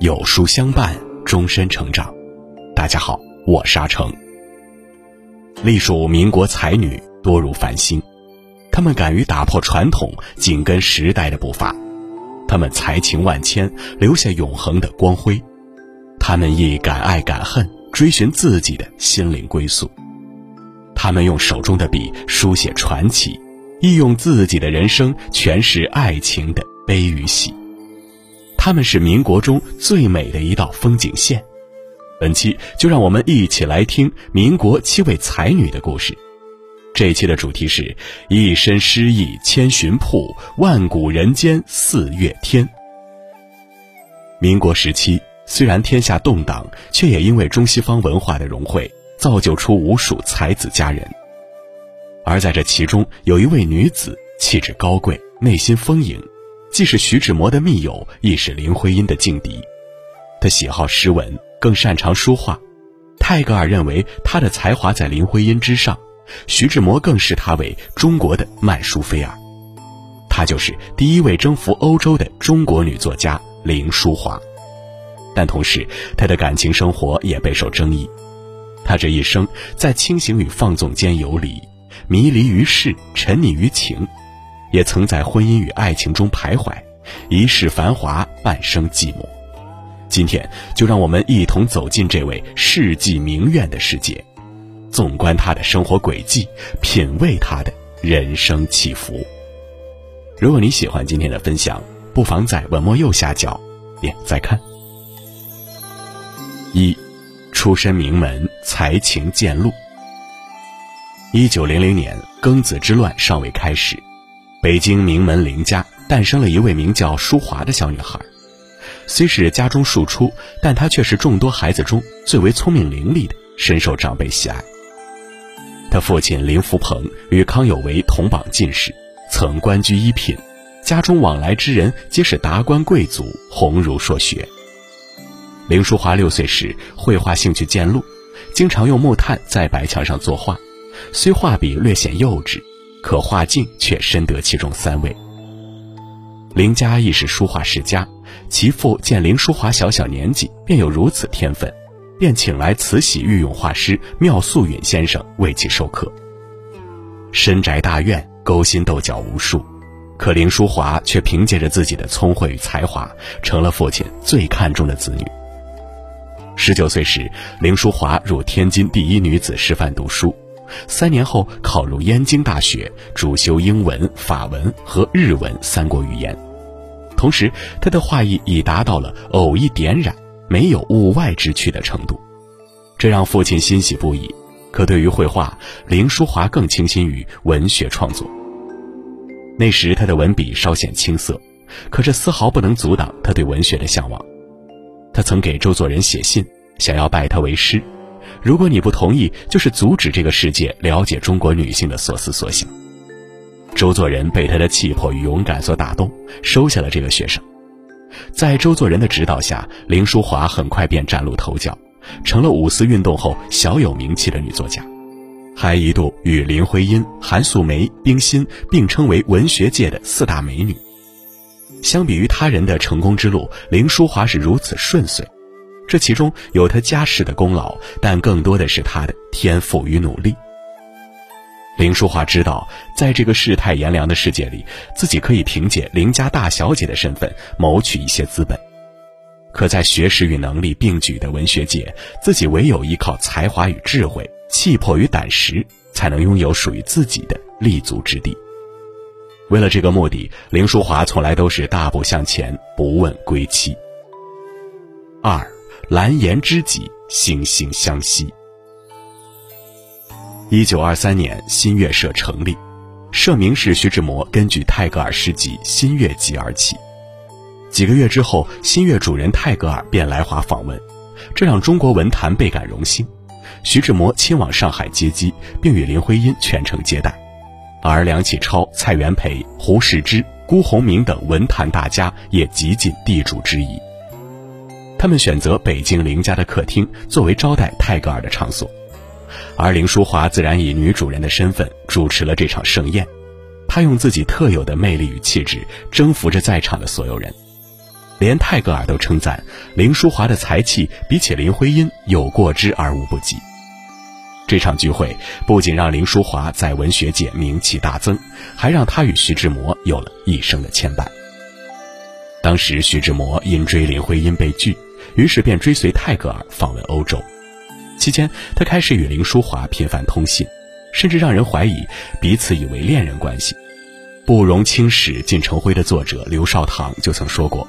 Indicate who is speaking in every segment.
Speaker 1: 有书相伴，终身成长。大家好，我是阿成。隶属民国才女多如繁星，她们敢于打破传统，紧跟时代的步伐。她们才情万千，留下永恒的光辉。她们亦敢爱敢恨，追寻自己的心灵归宿。他们用手中的笔书写传奇，亦用自己的人生诠释爱情的悲与喜。他们是民国中最美的一道风景线。本期就让我们一起来听民国七位才女的故事。这一期的主题是“一身诗意千寻瀑，万古人间四月天”。民国时期虽然天下动荡，却也因为中西方文化的融汇，造就出无数才子佳人。而在这其中，有一位女子气质高贵，内心丰盈。既是徐志摩的密友，亦是林徽因的劲敌。他喜好诗文，更擅长书画。泰戈尔认为他的才华在林徽因之上，徐志摩更视她为中国的曼殊菲尔。她就是第一位征服欧洲的中国女作家林淑华。但同时，她的感情生活也备受争议。他这一生在清醒与放纵间游离，迷离于世，沉溺于情。也曾在婚姻与爱情中徘徊，一世繁华，半生寂寞。今天就让我们一同走进这位世纪名媛的世界，纵观她的生活轨迹，品味她的人生起伏。如果你喜欢今天的分享，不妨在文末右下角点再看。一，出身名门，才情渐露。一九零零年，庚子之乱尚未开始。北京名门林家诞生了一位名叫淑华的小女孩，虽是家中庶出，但她却是众多孩子中最为聪明伶俐的，深受长辈喜爱。她父亲林福鹏与康有为同榜进士，曾官居一品，家中往来之人皆是达官贵族，鸿儒硕学。林淑华六岁时绘画兴趣渐露，经常用木炭在白墙上作画，虽画笔略显幼稚。可画境却深得其中三位。林家亦是书画世家，其父见林淑华小小年纪便有如此天分，便请来慈禧御用画师妙素允先生为其授课。深宅大院，勾心斗角无数，可林淑华却凭借着自己的聪慧与才华，成了父亲最看重的子女。十九岁时，林淑华入天津第一女子师范读书。三年后考入燕京大学，主修英文、法文和日文三国语言。同时，他的画艺已达到了偶一点染，没有物外之趣的程度，这让父亲欣喜不已。可对于绘画，林淑华更倾心于文学创作。那时他的文笔稍显青涩，可这丝毫不能阻挡他对文学的向往。他曾给周作人写信，想要拜他为师。如果你不同意，就是阻止这个世界了解中国女性的所思所想。周作人被他的气魄与勇敢所打动，收下了这个学生。在周作人的指导下，林淑华很快便崭露头角，成了五四运动后小有名气的女作家，还一度与林徽因、韩素梅、冰心并称为文学界的四大美女。相比于他人的成功之路，林淑华是如此顺遂。这其中有他家世的功劳，但更多的是他的天赋与努力。林淑华知道，在这个世态炎凉的世界里，自己可以凭借林家大小姐的身份谋取一些资本；可在学识与能力并举的文学界，自己唯有依靠才华与智慧、气魄与胆识，才能拥有属于自己的立足之地。为了这个目的，林淑华从来都是大步向前，不问归期。二。蓝颜知己，惺惺相惜。一九二三年，新月社成立，社名是徐志摩根据泰戈尔诗集《新月集》而起。几个月之后，新月主人泰戈尔便来华访问，这让中国文坛倍感荣幸。徐志摩亲往上海接机，并与林徽因全程接待，而梁启超、蔡元培、胡适之、辜鸿铭等文坛大家也极尽地主之谊。他们选择北京林家的客厅作为招待泰戈尔的场所，而林淑华自然以女主人的身份主持了这场盛宴。她用自己特有的魅力与气质征服着在场的所有人，连泰戈尔都称赞林淑华的才气比起林徽因有过之而无不及。这场聚会不仅让林淑华在文学界名气大增，还让她与徐志摩有了一生的牵绊。当时徐志摩因追林徽因被拒，于是便追随泰戈尔访问欧洲。期间，他开始与林淑华频繁通信，甚至让人怀疑彼此以为恋人关系。《不容青史尽成灰》的作者刘绍棠就曾说过：“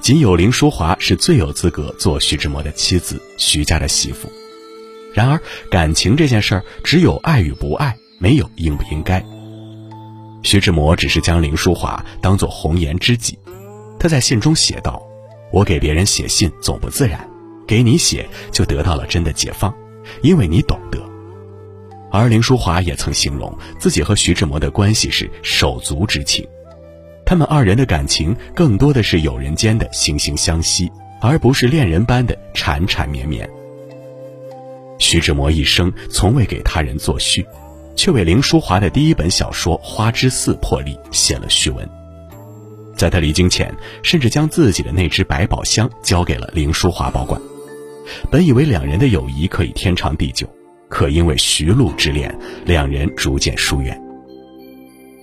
Speaker 1: 仅有林淑华是最有资格做徐志摩的妻子，徐家的媳妇。”然而，感情这件事儿，只有爱与不爱，没有应不应该。徐志摩只是将林淑华当作红颜知己。他在信中写道：“我给别人写信总不自然，给你写就得到了真的解放，因为你懂得。”而林淑华也曾形容自己和徐志摩的关系是手足之情，他们二人的感情更多的是友人间的惺惺相惜，而不是恋人般的缠缠绵绵。徐志摩一生从未给他人作序，却为林淑华的第一本小说《花之寺》破例写了序文。在他离京前，甚至将自己的那只百宝箱交给了林淑华保管。本以为两人的友谊可以天长地久，可因为徐璐之恋，两人逐渐疏远。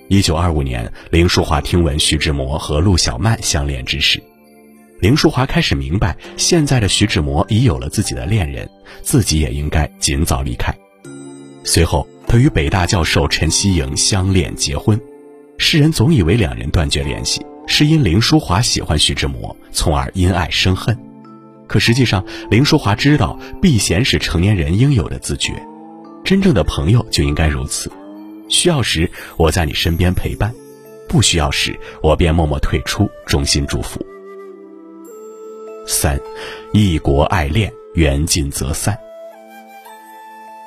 Speaker 1: 一九二五年，林淑华听闻徐志摩和陆小曼相恋之事，林淑华开始明白，现在的徐志摩已有了自己的恋人，自己也应该尽早离开。随后，他与北大教授陈希莹相恋结婚，世人总以为两人断绝联系。是因林淑华喜欢徐志摩，从而因爱生恨。可实际上，林淑华知道避嫌是成年人应有的自觉，真正的朋友就应该如此。需要时我在你身边陪伴，不需要时我便默默退出，衷心祝福。三，异国爱恋缘尽则散。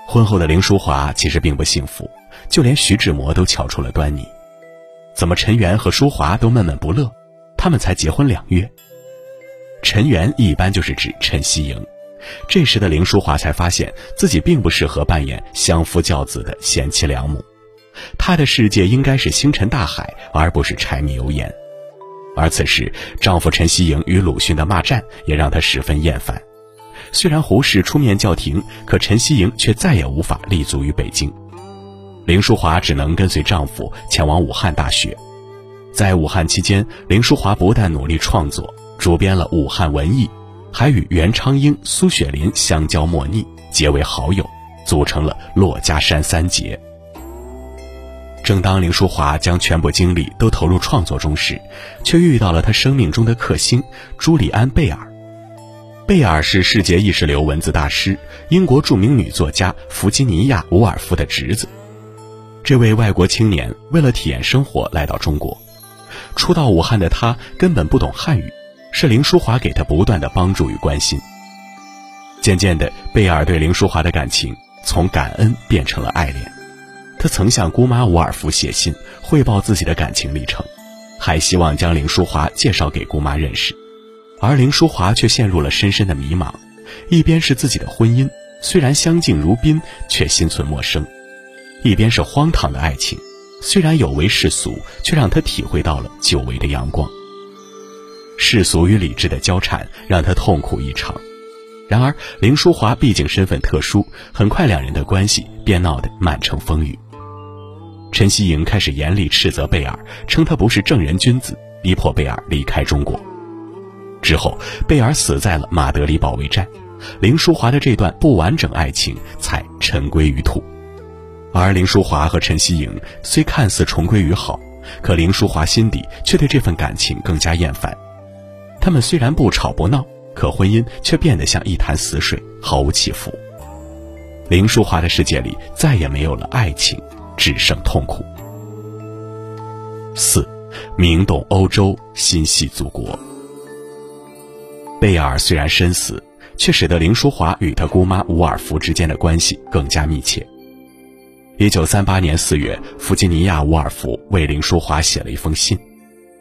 Speaker 1: 婚后的林淑华其实并不幸福，就连徐志摩都瞧出了端倪。怎么陈元和淑华都闷闷不乐？他们才结婚两月。陈元一般就是指陈希莹。这时的林淑华才发现自己并不适合扮演相夫教子的贤妻良母，她的世界应该是星辰大海，而不是柴米油盐。而此时，丈夫陈希莹与鲁迅的骂战也让她十分厌烦。虽然胡适出面叫停，可陈希莹却再也无法立足于北京。林淑华只能跟随丈夫前往武汉大学，在武汉期间，林淑华不但努力创作，主编了《武汉文艺》，还与袁昌英、苏雪林相交莫逆，结为好友，组成了珞珈山三杰。正当林淑华将全部精力都投入创作中时，却遇到了她生命中的克星朱利安·贝尔。贝尔是世界意识流文字大师、英国著名女作家弗吉尼亚·伍尔夫的侄子。这位外国青年为了体验生活来到中国，初到武汉的他根本不懂汉语，是林淑华给他不断的帮助与关心。渐渐的，贝尔对林淑华的感情从感恩变成了爱恋。他曾向姑妈伍尔夫写信汇报自己的感情历程，还希望将林淑华介绍给姑妈认识，而林淑华却陷入了深深的迷茫。一边是自己的婚姻，虽然相敬如宾，却心存陌生。一边是荒唐的爱情，虽然有违世俗，却让他体会到了久违的阳光。世俗与理智的交缠，让他痛苦异常。然而，林淑华毕竟身份特殊，很快两人的关系便闹得满城风雨。陈希莹开始严厉斥责贝尔，称他不是正人君子，逼迫贝尔离开中国。之后，贝尔死在了马德里保卫战，林淑华的这段不完整爱情才尘归于土。而林淑华和陈希莹虽看似重归于好，可林淑华心底却对这份感情更加厌烦。他们虽然不吵不闹，可婚姻却变得像一潭死水，毫无起伏。林淑华的世界里再也没有了爱情，只剩痛苦。四，明懂欧洲，心系祖国。贝尔虽然身死，却使得林淑华与他姑妈伍尔芙之间的关系更加密切。一九三八年四月，弗吉尼亚·伍尔芙为林淑华写了一封信。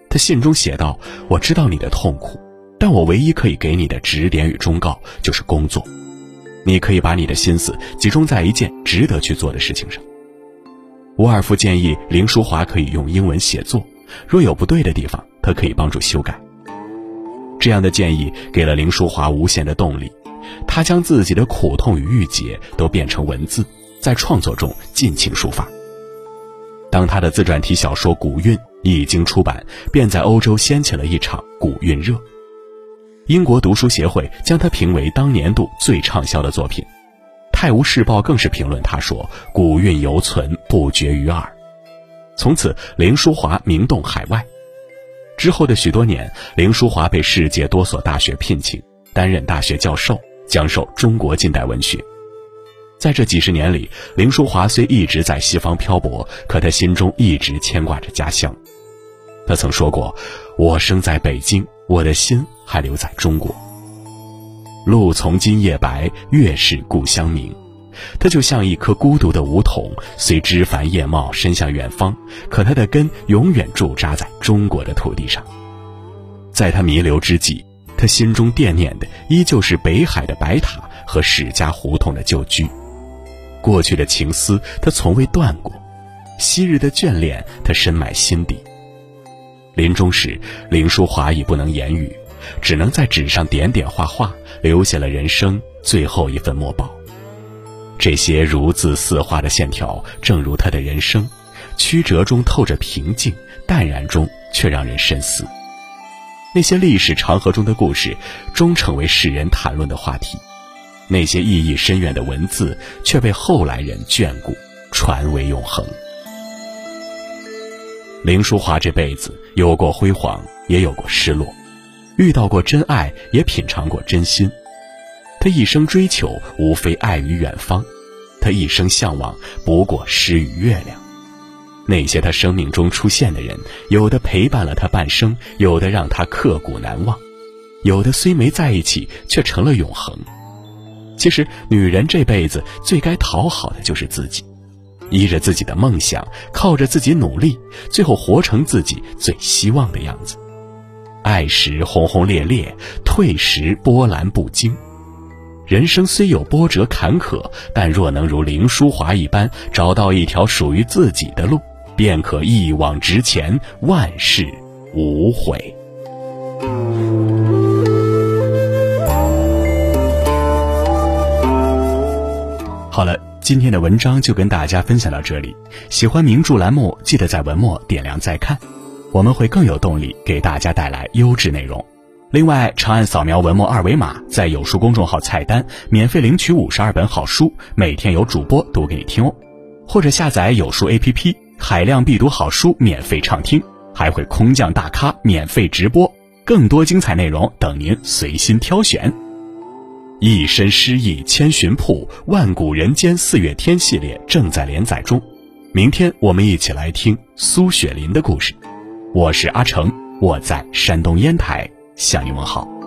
Speaker 1: 他信中写道：“我知道你的痛苦，但我唯一可以给你的指点与忠告就是工作。你可以把你的心思集中在一件值得去做的事情上。伍尔夫建议林淑华可以用英文写作，若有不对的地方，他可以帮助修改。这样的建议给了林淑华无限的动力，她将自己的苦痛与郁结都变成文字，在创作中尽情抒发。当他的自传体小说《古韵》一经出版，便在欧洲掀起了一场古韵热。英国读书协会将它评为当年度最畅销的作品，《泰晤士报》更是评论他说：“古韵犹存，不绝于耳。”从此，林淑华名动海外。之后的许多年，林淑华被世界多所大学聘请，担任大学教授，讲授中国近代文学。在这几十年里，林淑华虽一直在西方漂泊，可她心中一直牵挂着家乡。她曾说过：“我生在北京，我的心还留在中国。”路从今夜白，月是故乡明。他就像一颗孤独的梧桐，虽枝繁叶茂，伸向远方，可它的根永远驻扎在中国的土地上。在他弥留之际，他心中惦念的依旧是北海的白塔和史家胡同的旧居。过去的情思，他从未断过；昔日的眷恋，他深埋心底。临终时，林淑华已不能言语，只能在纸上点点画画，留下了人生最后一份墨宝。这些如字似画的线条，正如他的人生，曲折中透着平静，淡然中却让人深思。那些历史长河中的故事，终成为世人谈论的话题。那些意义深远的文字，却被后来人眷顾，传为永恒。林淑华这辈子有过辉煌，也有过失落，遇到过真爱，也品尝过真心。他一生追求，无非爱与远方；他一生向往，不过诗与月亮。那些他生命中出现的人，有的陪伴了他半生，有的让他刻骨难忘，有的虽没在一起，却成了永恒。其实，女人这辈子最该讨好的就是自己，依着自己的梦想，靠着自己努力，最后活成自己最希望的样子。爱时轰轰烈烈，退时波澜不惊。人生虽有波折坎坷，但若能如林淑华一般找到一条属于自己的路，便可一往直前，万事无悔。好了，今天的文章就跟大家分享到这里。喜欢名著栏目，记得在文末点亮再看，我们会更有动力给大家带来优质内容。另外，长按扫描文末二维码，在有书公众号菜单免费领取五十二本好书，每天有主播读给你听哦。或者下载有书 APP，海量必读好书免费畅听，还会空降大咖免费直播，更多精彩内容等您随心挑选。一身诗意千寻瀑，万古人间四月天系列正在连载中。明天我们一起来听苏雪林的故事。我是阿成，我在山东烟台向你问好。